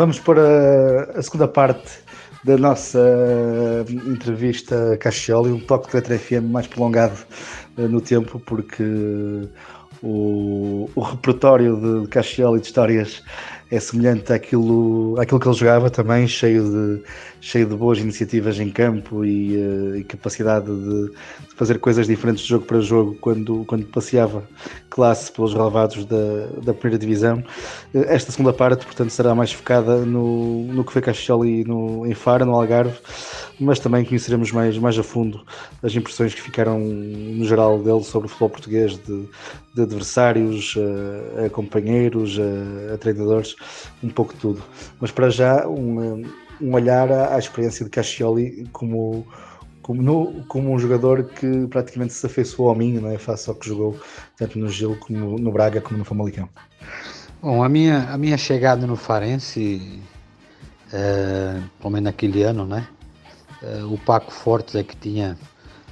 vamos para a segunda parte da nossa entrevista a Caxioli, um toque de letra FM mais prolongado uh, no tempo, porque o, o repertório de, Caxioli de histórias é semelhante àquilo, àquilo que ele jogava também, cheio de, cheio de boas iniciativas em campo e, uh, e capacidade de, de, fazer coisas diferentes de jogo para jogo quando, quando passeava classe pelos relevados da, da primeira divisão. Uh, esta segunda parte, portanto, será mais focada no, no que foi Caxioli no, em Fara, no Algarve, mas também conheceremos mais, mais a fundo as impressões que ficaram no geral dele sobre o futebol português, de, de adversários, a, a companheiros, a, a, treinadores, um pouco de tudo. Mas para já, um, um olhar à, experiência de Cascioli como, como, no, como um jogador que praticamente se afeiçoou ao Minho, é? face ao que jogou tanto no Gil como no Braga como no Famalicão. Bom, a minha, a minha chegada no Farense, é, pelo menos naquele ano, né? É, o Paco Fortes é que tinha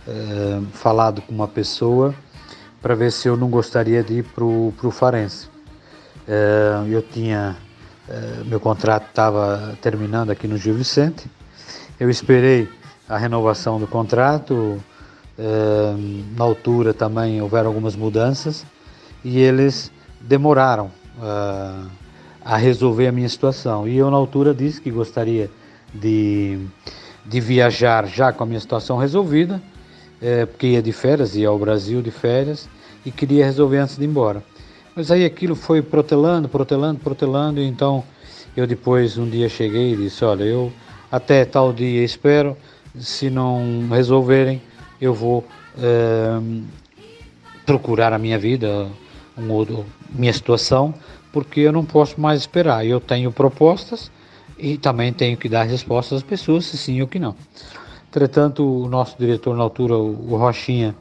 é, falado com uma pessoa para ver se eu não gostaria de ir para o Farense. É, eu tinha, meu contrato estava terminando aqui no Gil Vicente, eu esperei a renovação do contrato, na altura também houveram algumas mudanças e eles demoraram a resolver a minha situação. E eu, na altura, disse que gostaria de, de viajar já com a minha situação resolvida é, porque ia de férias, ia ao Brasil de férias e queria resolver antes de ir embora. Mas aí aquilo foi protelando, protelando, protelando, e então eu depois um dia cheguei e disse, olha, eu até tal dia espero, se não resolverem, eu vou é, procurar a minha vida, um minha situação, porque eu não posso mais esperar. Eu tenho propostas e também tenho que dar respostas às pessoas, se sim ou que não. Entretanto, o nosso diretor na altura, o Rochinha,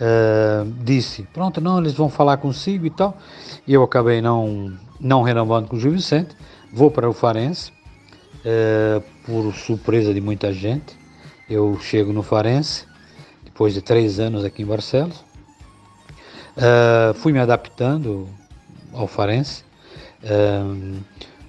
uh, disse: Pronto, não, eles vão falar consigo e tal. E eu acabei não, não renovando com o Gil Vicente. Vou para o Farense, uh, por surpresa de muita gente. Eu chego no Farense, depois de três anos aqui em Barcelos. Uh, fui me adaptando ao Farense,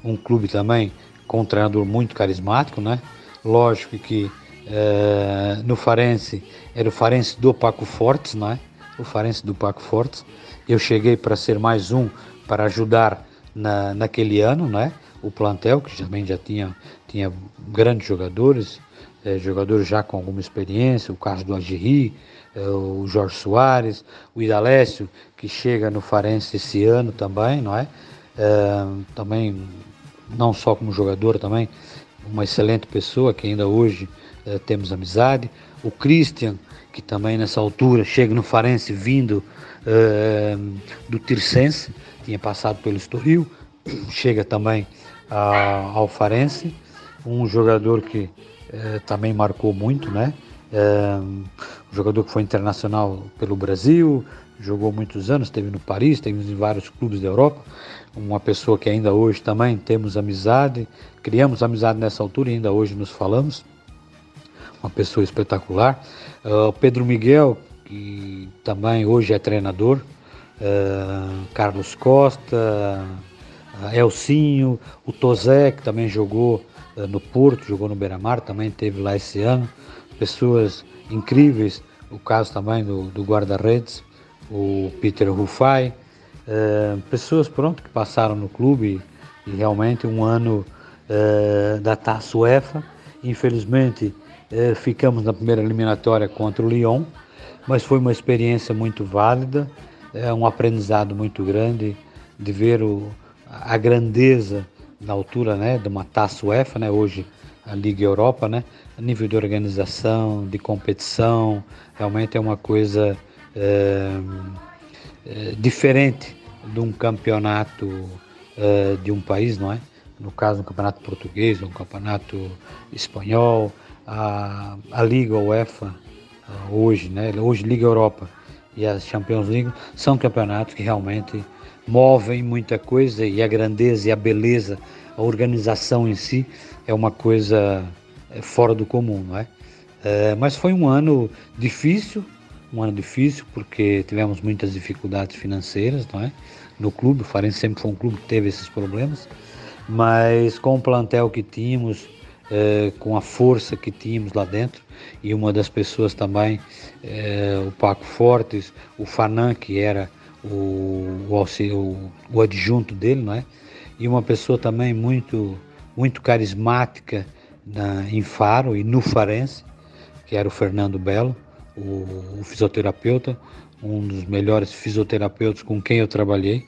um clube também com um treinador muito carismático, né? Lógico que Uh, no Farense, era o Farense do Paco Fortes, não é? O Farense do Paco Fortes. Eu cheguei para ser mais um para ajudar na, naquele ano, não é? O plantel, que também já tinha, tinha grandes jogadores, eh, jogadores já com alguma experiência, o caso do Agirri, eh, o Jorge Soares, o Idalécio, que chega no Farense esse ano também, não é? também, não só como jogador, também uma excelente pessoa que ainda hoje eh, temos amizade. O Christian, que também nessa altura chega no Farense vindo eh, do Tirsense, tinha passado pelo Estoril, chega também ao Farense, um jogador que eh, também marcou muito, né? um jogador que foi internacional pelo Brasil, jogou muitos anos, esteve no Paris, esteve em vários clubes da Europa, uma pessoa que ainda hoje também temos amizade, criamos amizade nessa altura e ainda hoje nos falamos uma pessoa espetacular. Uh, Pedro Miguel, que também hoje é treinador, uh, Carlos Costa, uh, Elcinho, o Tozé, que também jogou no Porto, jogou no Beira-Mar, também teve lá esse ano. Pessoas incríveis, o caso também do, do guarda-redes, o Peter Rufai. pessoas pronto, que passaram no clube e realmente um ano da Taça UEFA. Infelizmente, é, ficamos na primeira eliminatória contra o Lyon, mas foi uma experiência muito válida, é um aprendizado muito grande de ver o, a grandeza na altura né, de uma taça UEFA, né, hoje a Liga Europa, né, a nível de organização, de competição, realmente é uma coisa diferente de um campeonato é, de um país, não é? No caso, um campeonato português, um campeonato espanhol, a, a Liga UEFA hoje, né? Hoje Liga Europa e a Champions League são campeonatos que realmente movem muita coisa e a grandeza e a beleza, a organização em si é uma coisa fora do comum, não é? é mas foi um ano difícil, um ano difícil porque tivemos muitas dificuldades financeiras, não é? No clube, o Farense sempre foi um clube que teve esses problemas mas com o plantel que tínhamos, é, com a força que tínhamos lá dentro, e uma das pessoas também, é, o Paco Fortes, o Fanan, que era o, o, o adjunto dele, não é? e uma pessoa também muito, muito carismática na, em Faro e no Farense, que era o Fernando Belo, o, o fisioterapeuta, um dos melhores fisioterapeutas com quem eu trabalhei,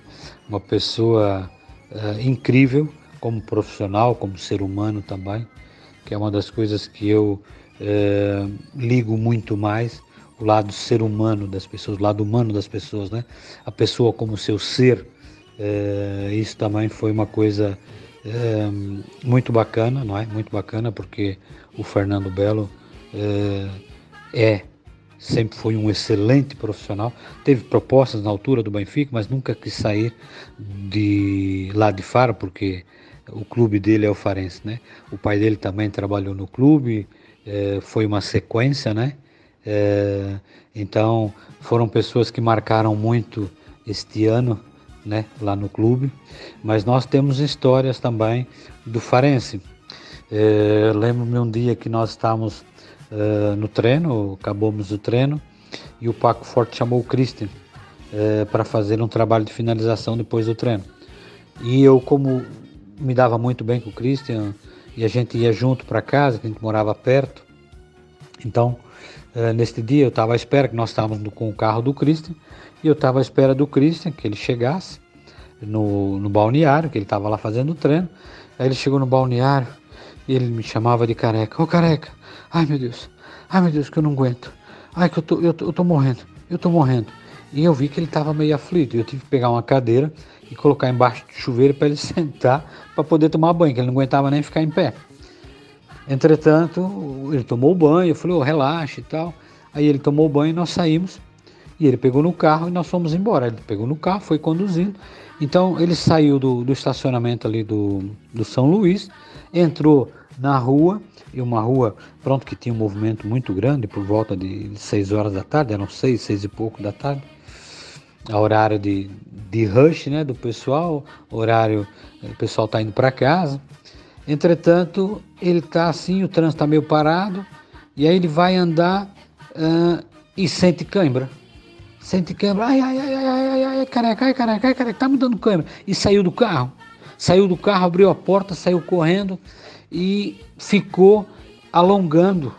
uma pessoa uh, incrível como profissional, como ser humano também, que é uma das coisas que eu uh, ligo muito mais, o lado ser humano das pessoas, o lado humano das pessoas, né? A pessoa como seu ser, uh, isso também foi uma coisa muito bacana, não é? Muito bacana porque o Fernando Belo é sempre foi um excelente profissional. Teve propostas na altura do Benfica, mas nunca quis sair de lá de Faro, porque o clube dele é o Farense, né? O pai dele também trabalhou no clube, é, foi uma sequência, né? É, então foram pessoas que marcaram muito este ano, né? Lá no clube. Mas nós temos histórias também do Farense. É, Lembro-me um dia que nós estávamos uh, no treino, acabamos o treino, e o Paco Forte chamou o Christian uh, para fazer um trabalho de finalização depois do treino. E eu, como me dava muito bem com o Christian, e a gente ia junto para casa, que a gente morava perto, então, uh, neste dia eu estava à espera, que nós estávamos com o carro do Christian, e eu estava à espera do Christian, que ele chegasse no, no balneário, que ele estava lá fazendo o treino. Aí ele chegou no balneário e ele me chamava de careca. Ô careca, Ai meu Deus, ai meu Deus, que eu não aguento. Ai que eu tô, eu tô, eu tô morrendo, eu tô morrendo. E eu vi que ele estava meio aflito. Eu tive que pegar uma cadeira e colocar embaixo do chuveiro para ele sentar para poder tomar banho, que ele não aguentava nem ficar em pé. Entretanto, ele tomou banho, eu falei, oh, relaxa e tal. Aí ele tomou banho e nós saímos. E ele pegou no carro e nós fomos embora. Ele pegou no carro, foi conduzindo. Então ele saiu do, do estacionamento ali do, do São Luís, entrou na rua e uma rua, pronto, que tinha um movimento muito grande, por volta de 6 horas da tarde, eram 6, 6 e pouco da tarde, horário de, de rush, né, do pessoal, horário, o pessoal está indo para casa. Entretanto, ele está assim, o trânsito está meio parado, e aí ele vai andar uh, e sente cãibra. Sente cãibra, ai, ai, ai, ai, ai, ai, careca, ai, careca, ai, careca, tá me dando cãibra. E saiu do carro. Saiu do carro, abriu a porta, saiu correndo e ficou alongando,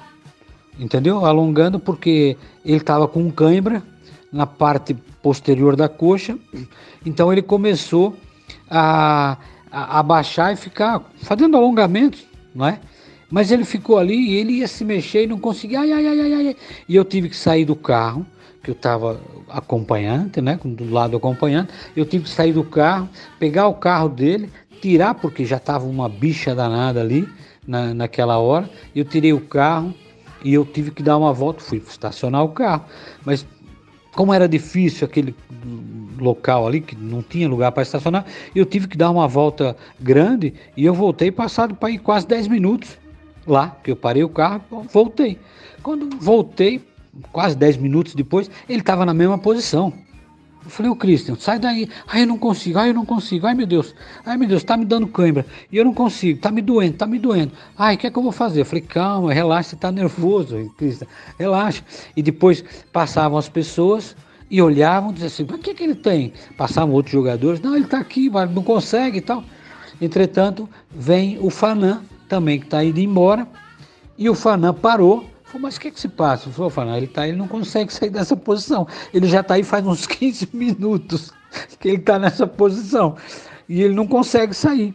entendeu? Alongando porque ele estava com cãibra na parte posterior da coxa, então ele começou a, a, a baixar e ficar fazendo alongamentos, não é? Mas ele ficou ali e ele ia se mexer e não conseguia, ai, ai, ai, ai. E eu tive que sair do carro, que eu estava acompanhante, né, do lado acompanhante, eu tive que sair do carro, pegar o carro dele, tirar, porque já estava uma bicha danada ali na, naquela hora. Eu tirei o carro e eu tive que dar uma volta, fui estacionar o carro. Mas como era difícil aquele local ali, que não tinha lugar para estacionar, eu tive que dar uma volta grande e eu voltei passado para ir quase 10 minutos lá, que eu parei o carro, voltei. Quando voltei, quase 10 minutos depois, ele estava na mesma posição. Eu falei, ô Cristian, sai daí. Ai, eu não consigo, ai, eu não consigo. Ai, meu Deus, ai, meu Deus, tá me dando cãibra. E eu não consigo, tá me doendo, tá me doendo. Ai, o que é que eu vou fazer? Eu falei, calma, relaxa, você tá nervoso, Cristian, relaxa. E depois passavam as pessoas e olhavam, diziam assim, o que é que ele tem? Passavam outros jogadores, não, ele tá aqui, mas não consegue e tal. Entretanto, vem o Fanã, também que está indo embora, e o Fanã parou Falei, mas o que, que se passa? Falei, Fernando, ele, tá, ele não consegue sair dessa posição. Ele já está aí faz uns 15 minutos que ele está nessa posição. E ele não consegue sair.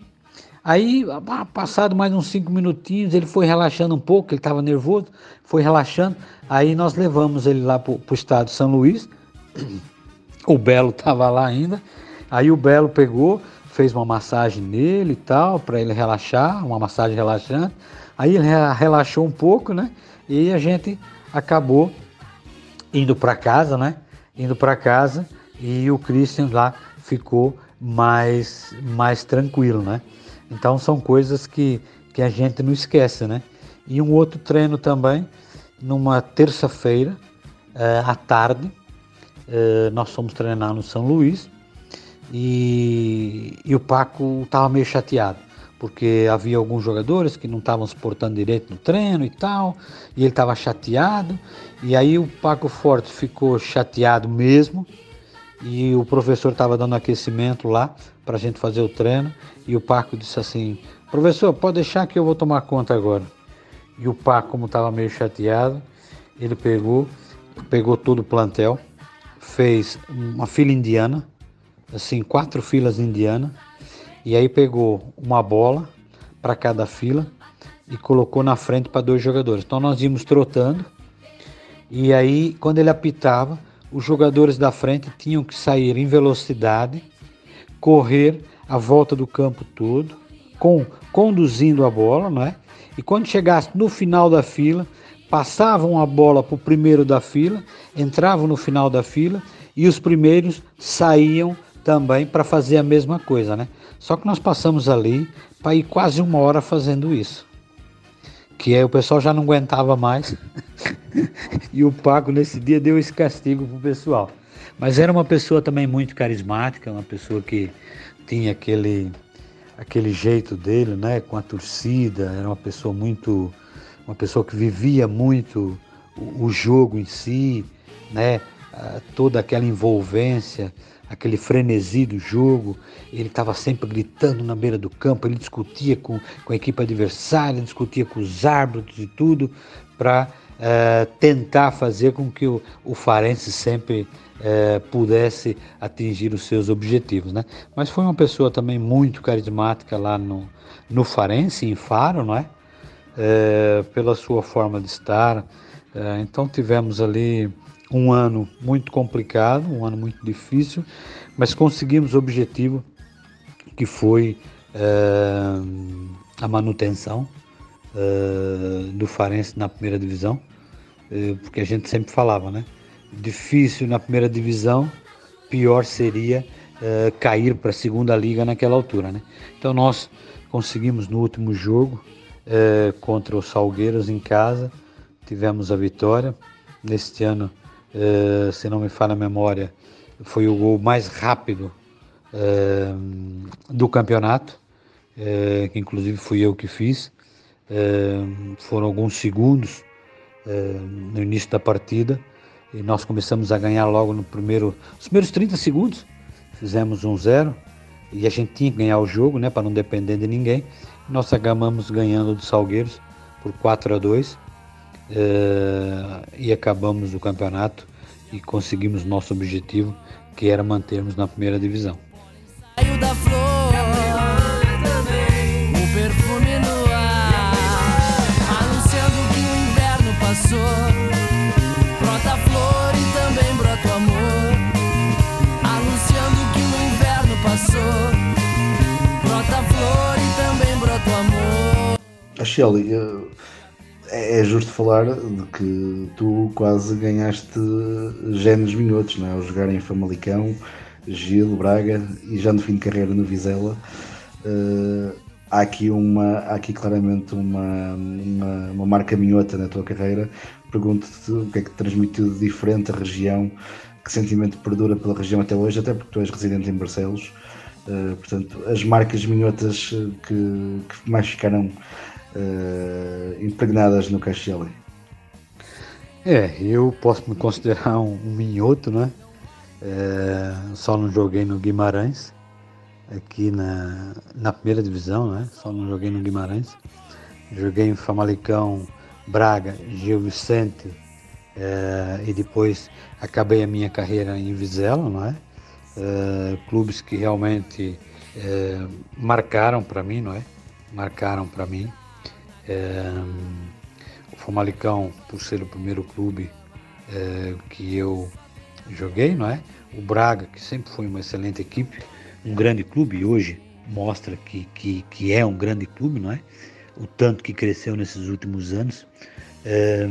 Aí, ah, passado mais uns cinco minutinhos, ele foi relaxando um pouco, ele estava nervoso, foi relaxando. Aí nós levamos ele lá para o estado de São Luís. O Belo estava lá ainda. Aí o Belo pegou, fez uma massagem nele e tal, para ele relaxar, uma massagem relaxante. Aí ele relaxou um pouco, né? E a gente acabou indo para casa, né? Indo para casa e o Christian lá ficou mais, mais tranquilo, né? Então são coisas que, que a gente não esquece, né? E um outro treino também, numa terça-feira, é, à tarde, é, nós fomos treinar no São Luís e, e o Paco estava meio chateado. Porque havia alguns jogadores que não estavam se portando direito no treino e tal, e ele estava chateado, e aí o Paco Forte ficou chateado mesmo, e o professor estava dando aquecimento lá para a gente fazer o treino, e o Paco disse assim, professor, pode deixar que eu vou tomar conta agora. E o Paco, como estava meio chateado, ele pegou, pegou todo o plantel, fez uma fila indiana, assim, quatro filas indianas, e aí pegou uma bola para cada fila e colocou na frente para dois jogadores. Então nós íamos trotando e aí quando ele apitava, os jogadores da frente tinham que sair em velocidade, correr a volta do campo todo, com conduzindo a bola, não é? E quando chegasse no final da fila, passavam a bola para o primeiro da fila, entravam no final da fila e os primeiros saíam também para fazer a mesma coisa, né? Só que nós passamos ali para ir quase uma hora fazendo isso. Que aí o pessoal já não aguentava mais. e o Paco nesse dia deu esse castigo pro pessoal. Mas era uma pessoa também muito carismática, uma pessoa que tinha aquele aquele jeito dele, né, com a torcida, era uma pessoa muito uma pessoa que vivia muito o, o jogo em si, né, toda aquela envolvência aquele frenesi do jogo, ele estava sempre gritando na beira do campo, ele discutia com, com a equipe adversária, discutia com os árbitros e tudo, para uh, eh, tentar fazer com que o, o Farense sempre uh, pudesse atingir os seus objetivos. Né? Mas foi uma pessoa também muito carismática lá no, no Farense, em Faro, não é? Uh, pela sua forma de estar. então tivemos ali um ano muito complicado, um ano muito difícil, mas conseguimos o objetivo que foi uh, a manutenção uh, do Farense na primeira divisão, uh, porque a gente sempre falava, né? Difícil na primeira divisão, pior seria cair para a segunda liga naquela altura, né? Então nós conseguimos no último jogo contra os Salgueiros em casa, tivemos a vitória. Neste ano uh, se não me falha a memória, foi o gol mais rápido uh, do campeonato, uh, que inclusive fui eu que fiz. foram alguns segundos no início da partida e nós começamos a ganhar logo no primeiro, os primeiros 30 segundos. Fizemos um zero e a gente tinha que ganhar o jogo, né, para não depender de ninguém. Nós acabamos ganhando do Salgueiros por 4 a 2 uh, e acabamos o campeonato e conseguimos nosso objetivo, que era mantermos na primeira divisão. Brota flor e também brota o amor. Anunciando que o inverno passou. Brota flor e também brota o amor. A Shelly, uh é, é justo falar de que tu quase ganhaste géneros minhotos, não é? Ao jogar em Famalicão, Gil, Braga e já no fim de carreira no Vizela. Uh, há aqui uma há aqui claramente uma, uma, uma, marca minhota na tua carreira. Pergunto-te o que é que te transmitiu de diferente a região, que sentimento perdura pela região até hoje, até porque tu és residente em Barcelos. Uh, portanto, as marcas minhotas que, que mais ficaram uh, impregnadas no Caxiele. É, eu posso me considerar um, um minhoto, né? É, só não joguei no Guimarães, aqui na, na primeira divisão, né? Só não joguei no Guimarães. Joguei em Famalicão, Braga, Gil Vicente é, e depois acabei a minha carreira em Vizela, não é? clubes que realmente marcaram para mim, não é? Marcaram para mim. É, o Famalicão, por ser o primeiro clube é, que eu joguei, não é? O Braga, que sempre foi uma excelente equipe, um grande clube, e hoje mostra que, que, que é um grande clube, não é? O tanto que cresceu nesses últimos anos. É,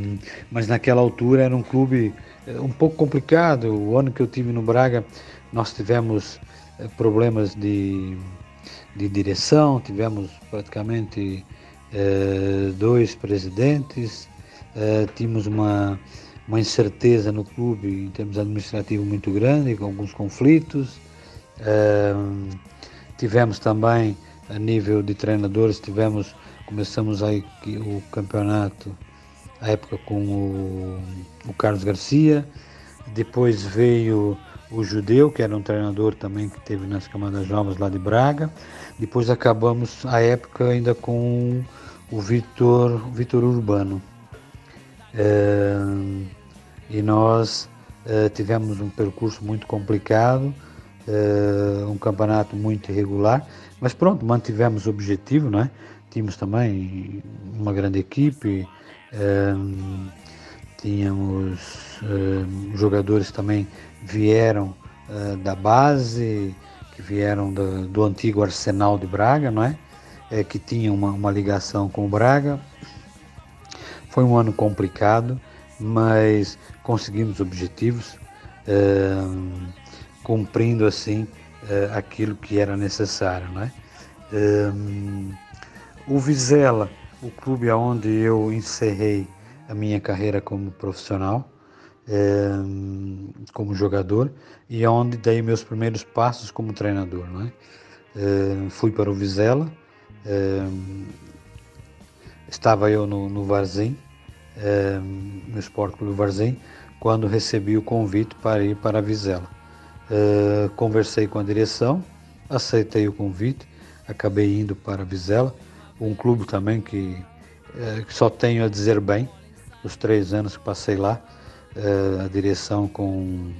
mas naquela altura era um clube é, um pouco complicado. O ano que eu tive no Braga, nós tivemos é, problemas de, de direção, tivemos praticamente dois presidentes, eh, tínhamos uma, uma incerteza no clube em termos administrativos muito grande, com alguns conflitos. Eh, tivemos também a nível de treinadores tivemos, começamos aí o campeonato, a época com o, o Carlos Garcia, depois veio o Judeu, que era um treinador também que teve nas camadas novas lá de Braga. Depois acabamos a época ainda com o Vitor, Vitor Urbano. É, e nós é, tivemos um percurso muito complicado, é, um campeonato muito irregular, mas pronto, mantivemos o objetivo, né? Tínhamos também uma grande equipe, tínhamos jogadores também vieram da base, que vieram do, do, antigo Arsenal de Braga, não é? É que tinha uma, uma ligação com o Braga. Foi um ano complicado, mas conseguimos objetivos, cumprindo assim aquilo que era necessário, não é? o Vizela, o clube aonde eu encerrei a minha carreira como profissional, é, como jogador e onde dei meus primeiros passos como treinador. Não é? É, fui para o Vizela, é, estava eu no, no Varzim, no Esporte Clube Varzim, quando recebi o convite para ir para a Vizela. conversei com a direção, aceitei o convite, acabei indo para a Vizela, um clube também que, que só tenho a dizer bem, os três anos que passei lá, a direção com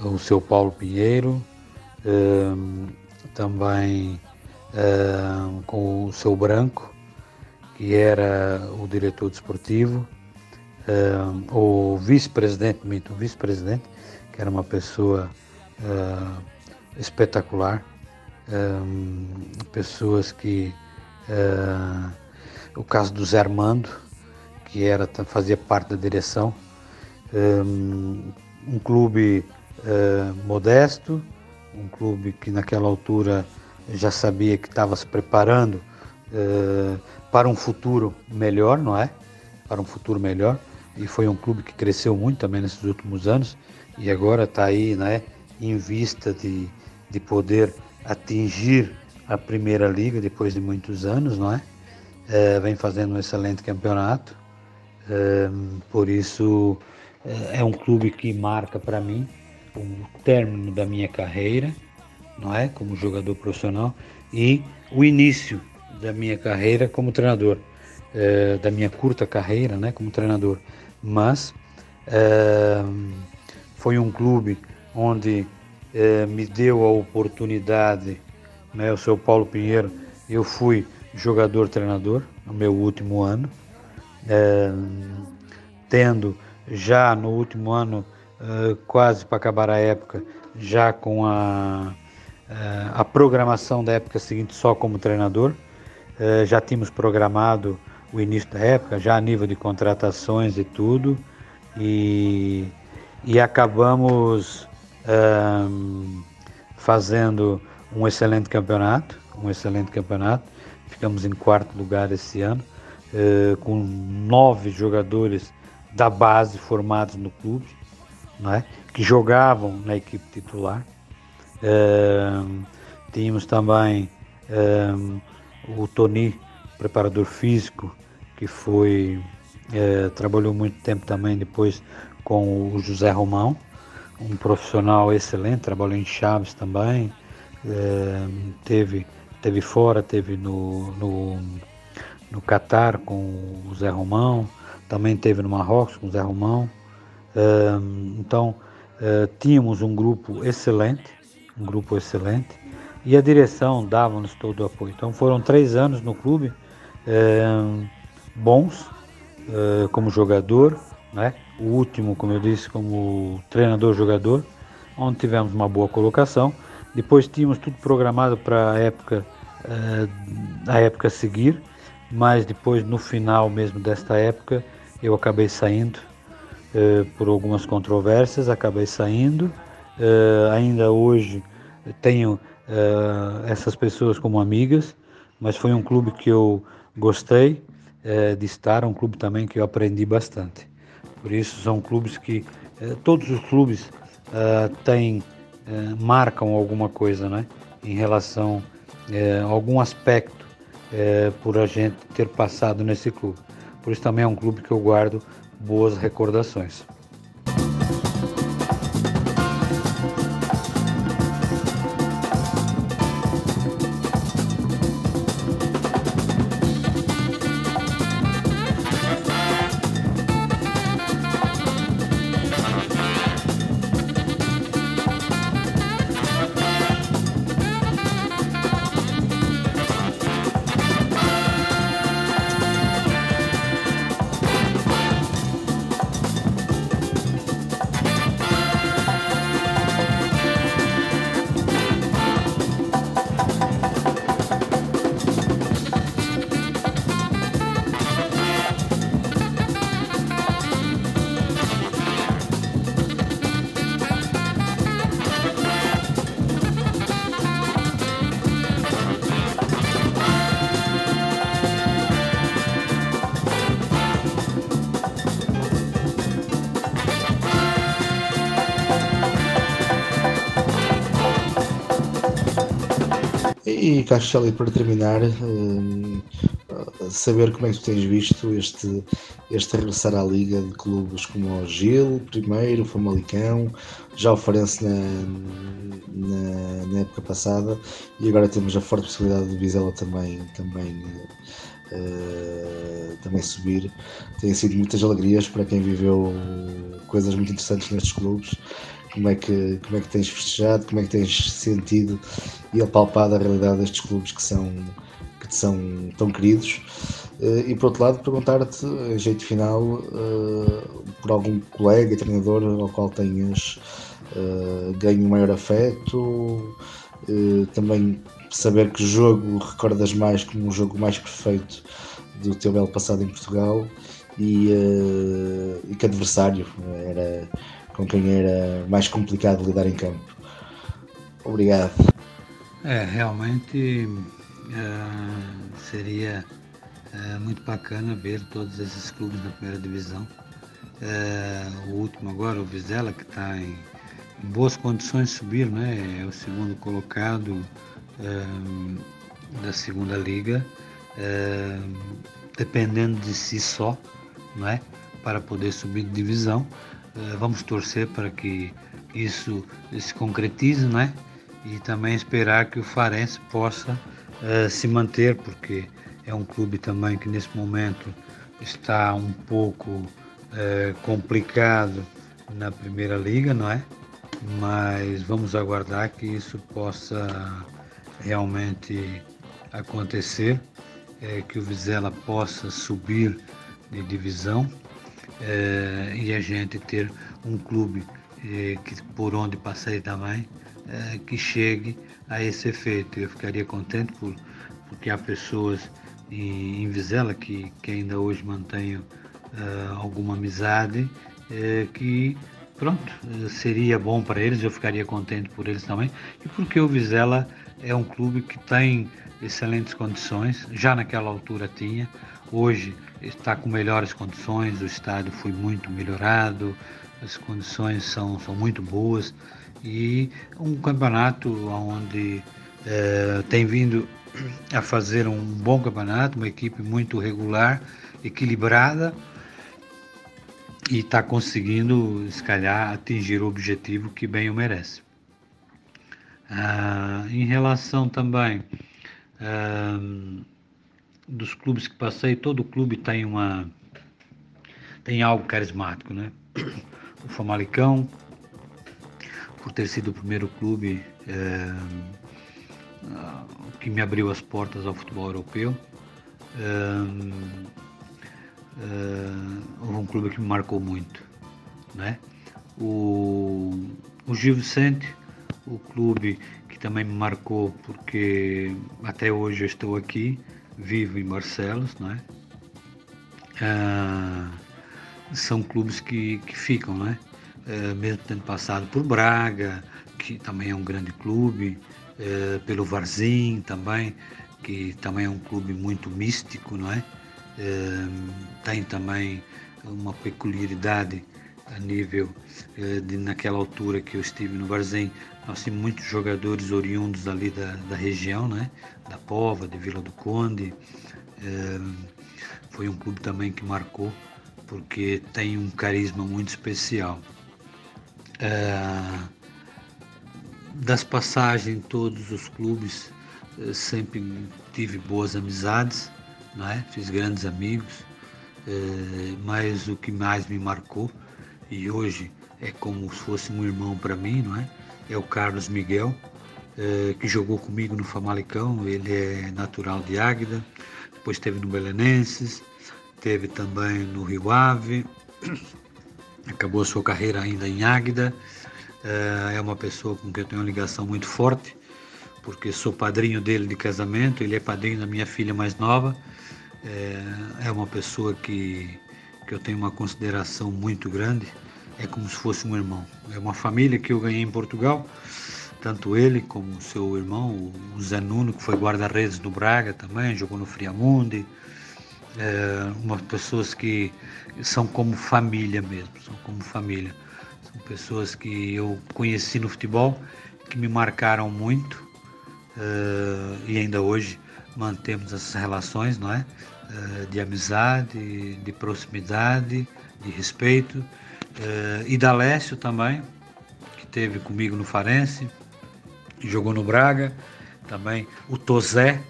o seu Paulo Pinheiro, também com o seu Branco, que era o diretor desportivo, o vice-presidente, o vice-presidente, que era uma pessoa espetacular, pessoas que o caso do Zé Armando, que era fazia parte da direção, um, clube uh, modesto, um clube que naquela altura já sabia que estava se preparando uh, para um futuro melhor, não é? Para um futuro melhor e foi um clube que cresceu muito também nesses últimos anos e agora está aí, né? Em vista de, de poder atingir a primeira liga depois de muitos anos, não é? é vem fazendo um excelente campeonato por isso é um clube que marca para mim o término da minha carreira, não é, como jogador profissional e o início da minha carreira como treinador, é, da minha curta carreira, né, como treinador. Mas é, foi um clube onde é, me deu a oportunidade, né, o seu Paulo Pinheiro, eu fui jogador-treinador no meu último ano tendo já no último ano, quase para acabar a época, já com a, a programação da época seguinte só como treinador. É, já tínhamos programado o início da época, já a nível de contratações e tudo, e, e acabamos fazendo um excelente campeonato, um excelente campeonato. Ficamos em quarto lugar esse ano. Eh, com nove jogadores da base formados no clube, é? que jogavam na equipe titular. Uh, tínhamos também uh, o Tony, preparador físico, que foi trabalhou muito tempo também depois com o José Romão, um profissional excelente, trabalhou em Chaves também, teve, teve fora, teve no, no no Catar com o Zé Romão, também teve no Marrocos com o Zé Romão. então uh, tínhamos um grupo excelente, um grupo excelente, e a direção dava-nos todo o apoio. Então foram três anos no clube uh, bons uh, como jogador, né? o último, como eu disse, como treinador-jogador, onde tivemos uma boa colocação. Depois tínhamos tudo programado para a época, a época seguir mas depois no final mesmo desta época eu acabei saindo por algumas controvérsias, acabei saindo. Uh, ainda hoje tenho uh, essas pessoas como amigas, mas foi um clube que eu gostei de estar, um clube também que eu aprendi bastante. Por isso são clubes que todos os clubes têm marcam alguma coisa, né, em relação é, algum aspecto por a gente ter passado nesse clube. Por isso também é um clube que eu guardo boas recordações. E Castelli, para terminar, hum, saber como é que tu tens visto este, este regressar à Liga de clubes como o Gil, primeiro, o Famalicão, já o Farense na, na, na, época passada e agora temos a forte possibilidade de Vizela também, também, uh, também subir. Têm sido muitas alegrias para quem viveu coisas muito interessantes nestes clubes como é que, como é que tens festejado, como é que tens sentido e apalpado a realidade destes clubes que são, que te são tão queridos. Eh, e por outro lado, perguntar-te, em jeito final, eh, por algum colega, treinador ao qual tenhas eh, ganho maior afeto, também saber que jogo recordas mais como um jogo mais perfeito do teu belo passado em Portugal e, e que adversário era com quem era mais complicado lidar em campo. Obrigado. É, realmente uh, seria uh, muito bacana ver todos esses clubes na primeira divisão. Uh, o último agora, o Vizela, que está em, em, boas condições de subir, né? é o segundo colocado da segunda liga, dependendo de si só, não é? para poder subir de divisão. Eh, vamos torcer para que isso se concretize, né? E também esperar que o Farense possa uh, se manter, porque é um clube também que nesse momento está um pouco uh, complicado na primeira liga, não é? Mas vamos aguardar que isso possa realmente acontecer, é, que o Vizela possa subir de divisão é, e a gente ter um clube é, que por onde passei também é, que chegue a esse efeito. Eu ficaria contente por, porque há pessoas em, em Vizela que, que ainda hoje mantenho alguma amizade que pronto, seria bom para eles, eu ficaria contente por eles também, e porque o Vizela é um clube que tem excelentes condições, já naquela altura tinha, hoje está com melhores condições, o estádio foi muito melhorado, as condições são, são muito boas e um campeonato onde é, tem vindo a fazer um bom campeonato, uma equipe muito regular, equilibrada e está conseguindo, se calhar, atingir o objetivo que bem o merece. Ah, em relação também ah, dos clubes que passei, todo clube tem uma tem algo carismático, né? O Famalicão, por ter sido o primeiro clube é, que me abriu as portas ao futebol europeu. É, é, um clube que me marcou muito, né? O, o Gil Vicente, o clube que também me marcou porque até hoje eu estou aqui, vivo em Barcelos, não é? Ah, são clubes que, que ficam, não é? Ah, mesmo tendo passado por Braga, que também é um grande clube, ah, pelo Varzim também, que também é um clube muito místico, não é? Ah, tem também uma peculiaridade a nível de naquela altura que eu estive no Varzém, nós tínhamos muitos jogadores oriundos ali da, da região, né? Da Pova, de Vila do Conde. É, foi um clube também que marcou, porque tem um carisma muito especial. É, das passagens em todos os clubes, sempre tive boas amizades, né? fiz grandes amigos, é, mas o que mais me marcou, e hoje é como se fosse um irmão para mim, não é? É o Carlos Miguel, é, que jogou comigo no Famalicão, ele é natural de Águida, depois teve no Belenenses, teve também no Rio Ave, acabou a sua carreira ainda em Águida, é, é uma pessoa com quem eu tenho uma ligação muito forte, porque sou padrinho dele de casamento, ele é padrinho da minha filha mais nova, é, é uma pessoa que, que eu tenho uma consideração muito grande, é como se fosse um irmão. É uma família que eu ganhei em Portugal, tanto ele como seu irmão, o Zé Nuno, que foi guarda-redes no Braga também, jogou no Friamundi. É, umas pessoas que são como família mesmo, são como família. São pessoas que eu conheci no futebol, que me marcaram muito é, e ainda hoje mantemos essas relações, não é? é de amizade, de proximidade, de respeito Uh, e Dalécio também, que teve comigo no Farense, jogou no Braga, também o Tozé,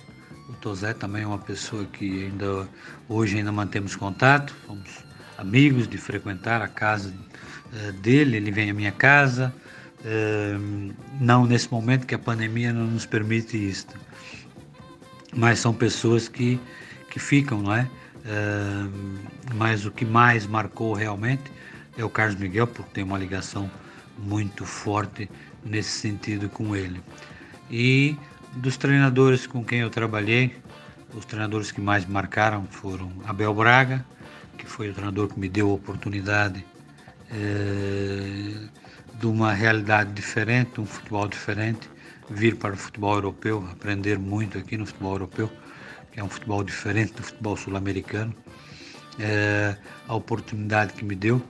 o Tozé também é uma pessoa que ainda hoje ainda mantemos contato, somos amigos de frequentar a casa uh, dele, ele vem à minha casa, uh, não nesse momento que a pandemia não nos permite isso, mas são pessoas que, que ficam, não é? mas o que mais marcou realmente é o Carlos Miguel, porque tem uma ligação muito forte nesse sentido com ele. E dos treinadores com quem eu trabalhei, os treinadores que mais marcaram foram Abel Braga, que foi o treinador que me deu a oportunidade é, de uma realidade diferente, um futebol diferente, vir para o futebol europeu, aprender muito aqui no futebol europeu, que é um futebol diferente do futebol sul-americano. É, a oportunidade que me deu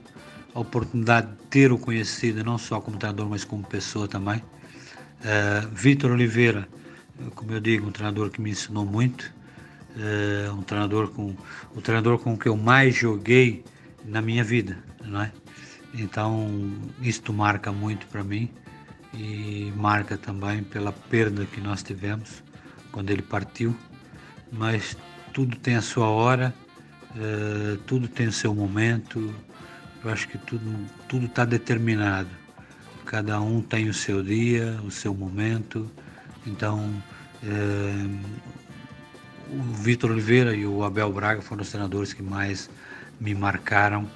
a oportunidade de ter o conhecido, não só como treinador, mas como pessoa também. Uh, Vitor Oliveira, como eu digo, um treinador que me ensinou muito, uh, um treinador com o treinador com que eu mais joguei na minha vida, não é? Então isto marca muito para mim e marca também pela perda que nós tivemos quando ele partiu, mas tudo tem a sua hora, uh, tudo tem o seu momento eu acho que tudo está determinado. Cada um tem o seu dia, o seu momento. Então, é, o Vitor Oliveira e o Abel Braga foram os treinadores que mais me marcaram,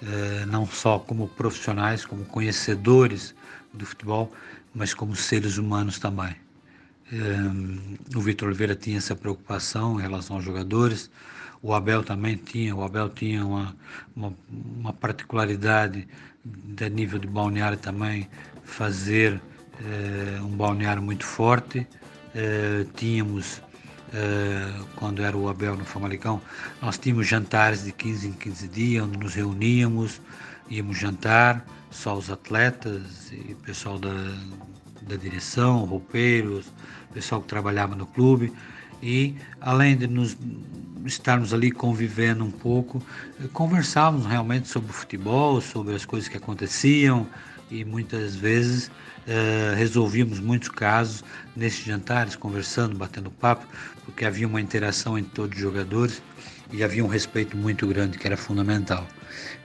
é, não só como profissionais, como conhecedores do futebol, mas como seres humanos também. É, o Vitor Oliveira tinha essa preocupação em relação aos jogadores, o Abel também tinha, o Abel tinha uma, uma, uma particularidade de nível de balneário também, fazer eh, um balneário muito forte. Eh, tínhamos, eh, quando era o Abel no Famalicão, nós tínhamos jantares de 15 em 15 dias, onde nos reuníamos, íamos jantar, só os atletas e o pessoal da, da direção, roupeiros, pessoal que trabalhava no clube. E além de nos estarmos ali convivendo um pouco, eh, conversávamos realmente sobre o futebol, sobre as coisas que aconteciam e muitas vezes eh, resolvíamos muitos casos nesses jantares, conversando, batendo papo, porque havia uma interação entre todos os jogadores e havia um respeito muito grande que era fundamental.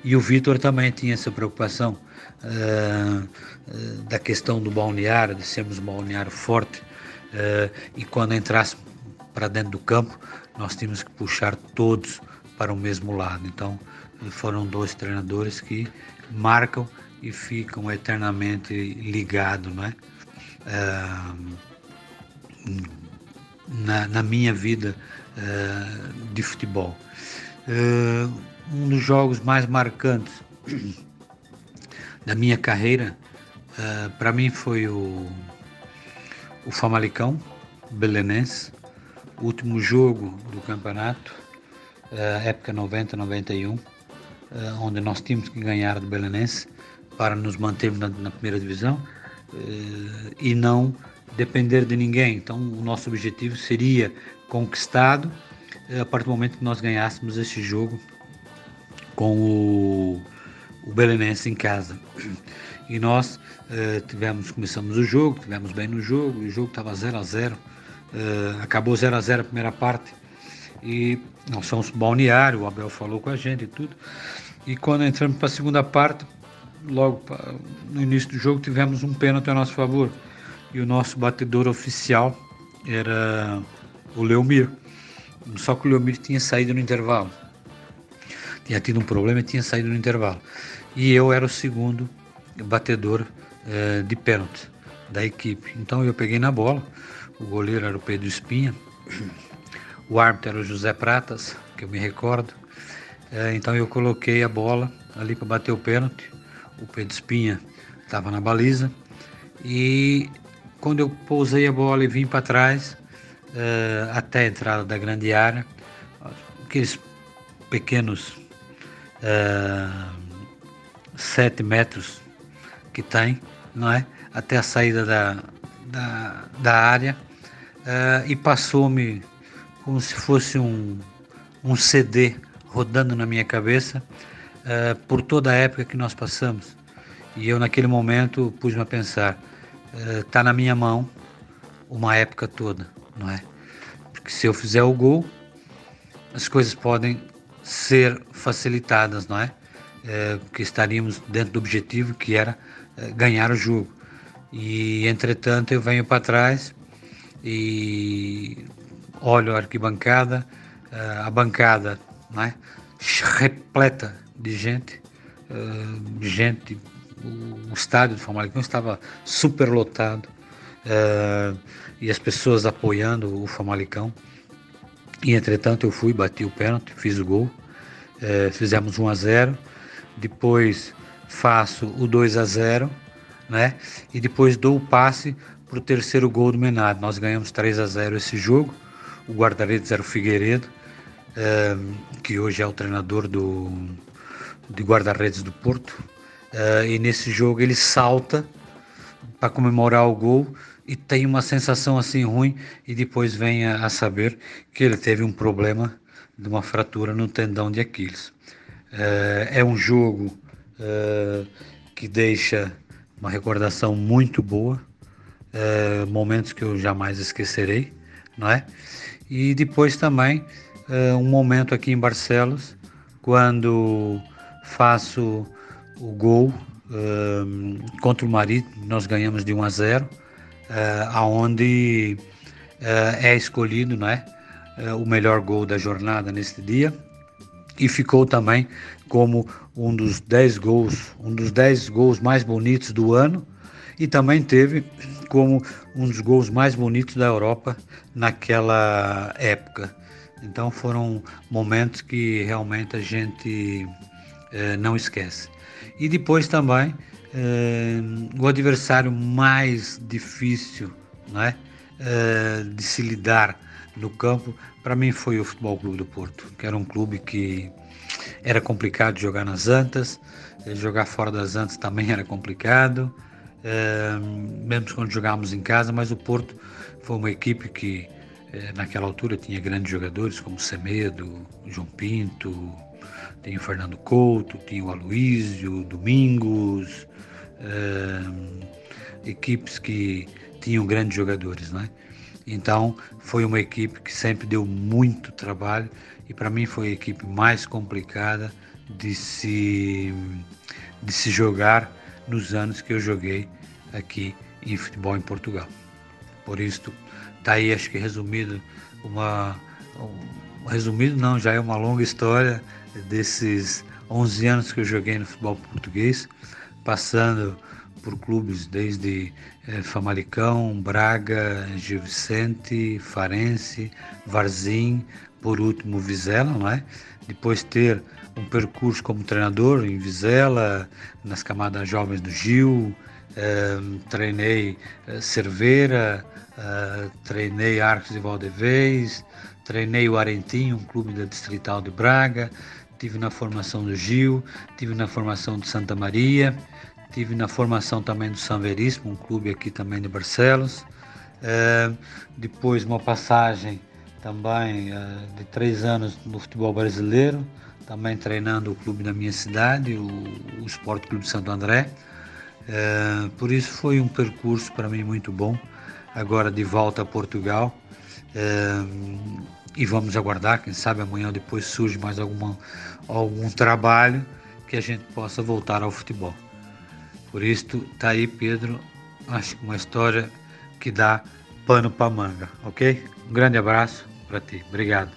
E o Vitor também tinha essa preocupação uh, da questão do balneário, de sermos um balneário forte, e quando entrássemos para dentro do campo, nós tínhamos que puxar todos para o mesmo lado. Então, foram dois treinadores que marcam e ficam eternamente ligados, não é? na, na, minha vida uh, de futebol. Uh, um dos jogos mais marcantes da minha carreira, para mim, foi o, o Famalicão Belenense, último jogo do campeonato, uh, época 90-91, eh, onde nós tínhamos que ganhar do Belenense para nos manter na, na primeira divisão eh, e não depender de ninguém. Então, o nosso objetivo seria conquistado a partir do momento que nós ganhássemos esse jogo com o, o Belenense em casa. E nós tivemos, começamos o jogo, tivemos bem no jogo, o jogo estava 0 a 0 acabou 0 a 0 a primeira parte e nós somos balneário, o Abel falou com a gente e tudo. E quando entramos para a segunda parte, logo no início do jogo, tivemos um pênalti a nosso favor. E o nosso batedor oficial era o Leomir. Só que o Leomir tinha saído no intervalo. Tinha tido um problema e tinha saído no intervalo. E eu era o segundo batedor eh, de pênalti da equipe. Então eu peguei na bola. O goleiro era o Pedro Espinha. O árbitro era o José Pratas, que eu me recordo. É, então eu coloquei a bola ali para bater o pênalti. O Pedro Espinha estava na baliza. E quando eu pousei a bola e vim para trás, é, até a entrada da grande área, aqueles pequenos é, sete metros que tem, não é? Até a saída da, da, da área. É, e passou-me como se fosse um, um CD rodando na minha cabeça uh, por toda a época que nós passamos. E eu, naquele momento, pus-me a pensar: está uh, na minha mão uma época toda, não é? Porque se eu fizer o gol, as coisas podem ser facilitadas, não é? Uh, porque estaríamos dentro do objetivo que era ganhar o jogo. E entretanto eu venho para trás e olho a arquibancada, eh, a bancada não é? repleta de gente, eh, gente, o estádio do Famalicão estava super lotado eh, e as pessoas apoiando o Famalicão. E entretanto eu fui, bati o pênalti, fiz o gol, fizemos 1 a 0, depois faço o 2 a 0, né? E depois dou o passe para o terceiro gol do Menard. Nós ganhamos 3 a 0 esse jogo o guarda-redes era o Figueiredo, ehm, que hoje é o treinador do, de guarda-redes do Porto. Eh, e nesse jogo ele salta para comemorar o gol e tem uma sensação assim ruim e depois vem a, a, saber que ele teve um problema de uma fratura no tendão de Aquiles. Eh, é um jogo eh, que deixa uma recordação muito boa, momentos que eu jamais esquecerei, não é? E depois também uh, um momento aqui em Barcelos, quando faço o gol uh, contra o Marido, nós ganhamos de 1 a 0, uh, aonde é escolhido não é, o melhor gol da jornada neste dia e ficou também como um dos 10 gols, um dos 10 gols mais bonitos do ano e também teve como um dos gols mais bonitos da Europa naquela época. Então foram momentos que realmente a gente eh, não esquece. E depois também eh, o adversário mais difícil né, de se lidar no campo, para mim foi o Futebol Clube do Porto, que era um clube que era complicado jogar nas Antas, jogar fora das Antas também era complicado mesmo quando jogávamos em casa, mas o Porto foi uma equipe que eh, naquela altura tinha grandes jogadores como Semedo, João Pinto, tinha o Fernando Couto, tinha o Aloísio, Domingos, equipes que tinham grandes jogadores, né? Então foi uma equipe que sempre deu muito trabalho e para mim foi a equipe mais complicada de se, de se jogar nos anos que eu joguei aqui em futebol em Portugal. Por isso, está aí, acho que resumido, uma. Um, resumido não, já é uma longa história desses 11 anos que eu joguei no futebol português, passando por clubes desde eh, Famalicão, Braga, Gil Vicente, Farense, Varzim, por último Vizela, não é? Depois ter um percurso como treinador em Vizela, nas camadas jovens do Gil, treinei uh, Cerveira, uh, treinei Arcos de Valdevez, treinei o Arentim, um clube da Distrital de Braga, tive na formação do Gil, tive na formação de Santa Maria, tive na formação também do San Veríssimo, um clube aqui também de Barcelos. É, depois uma passagem também é, de três anos no futebol brasileiro, também treinando o clube da minha cidade, o, o Esporte Clube Santo André. É, por isso foi um percurso para mim muito bom. Agora de volta a Portugal. É, e vamos aguardar, quem sabe amanhã ou depois surge mais alguma, algum trabalho que a gente possa voltar ao futebol. Por isso, tá aí, Pedro, acho que uma história que dá pano para manga, ok? Um grande abraço para ti, obrigado.